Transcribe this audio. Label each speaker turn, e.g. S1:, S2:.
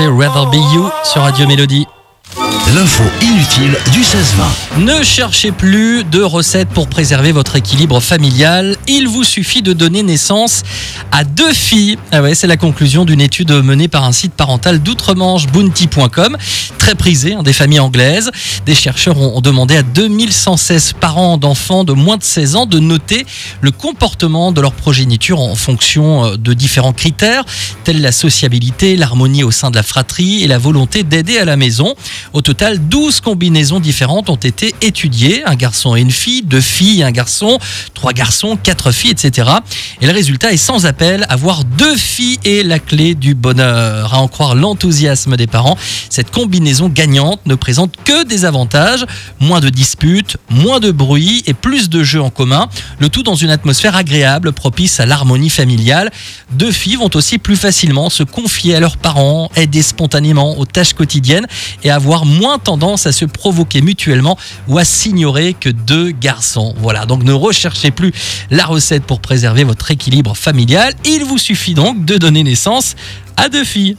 S1: c'est Rather Be You sur Radio Mélodie.
S2: L'info inutile du 16-20.
S1: Ne cherchez plus de recettes pour préserver votre équilibre familial. Il vous suffit de donner naissance à deux filles. Ah ouais, c'est la conclusion d'une étude menée par un site parental d'outre-Manche, bounty.com, très prisé hein, des familles anglaises. Des chercheurs ont demandé à 2116 parents d'enfants de moins de 16 ans de noter le comportement de leur progéniture en fonction euh, de différents critères, tels la sociabilité, l'harmonie au sein de la fratrie et la volonté d'aider à la maison. Total, 12 combinaisons différentes ont été étudiées. Un garçon et une fille, deux filles et un garçon, trois garçons, quatre filles, etc. Et le résultat est sans appel. Avoir deux filles est la clé du bonheur. À en croire l'enthousiasme des parents, cette combinaison gagnante ne présente que des avantages. Moins de disputes, moins de bruit et plus de jeux en commun. Le tout dans une atmosphère agréable, propice à l'harmonie familiale. Deux filles vont aussi plus facilement se confier à leurs parents, aider spontanément aux tâches quotidiennes et avoir moins tendance à se provoquer mutuellement ou à s'ignorer que deux garçons. Voilà, donc ne recherchez plus la recette pour préserver votre équilibre familial. Il vous suffit donc de donner naissance à deux filles.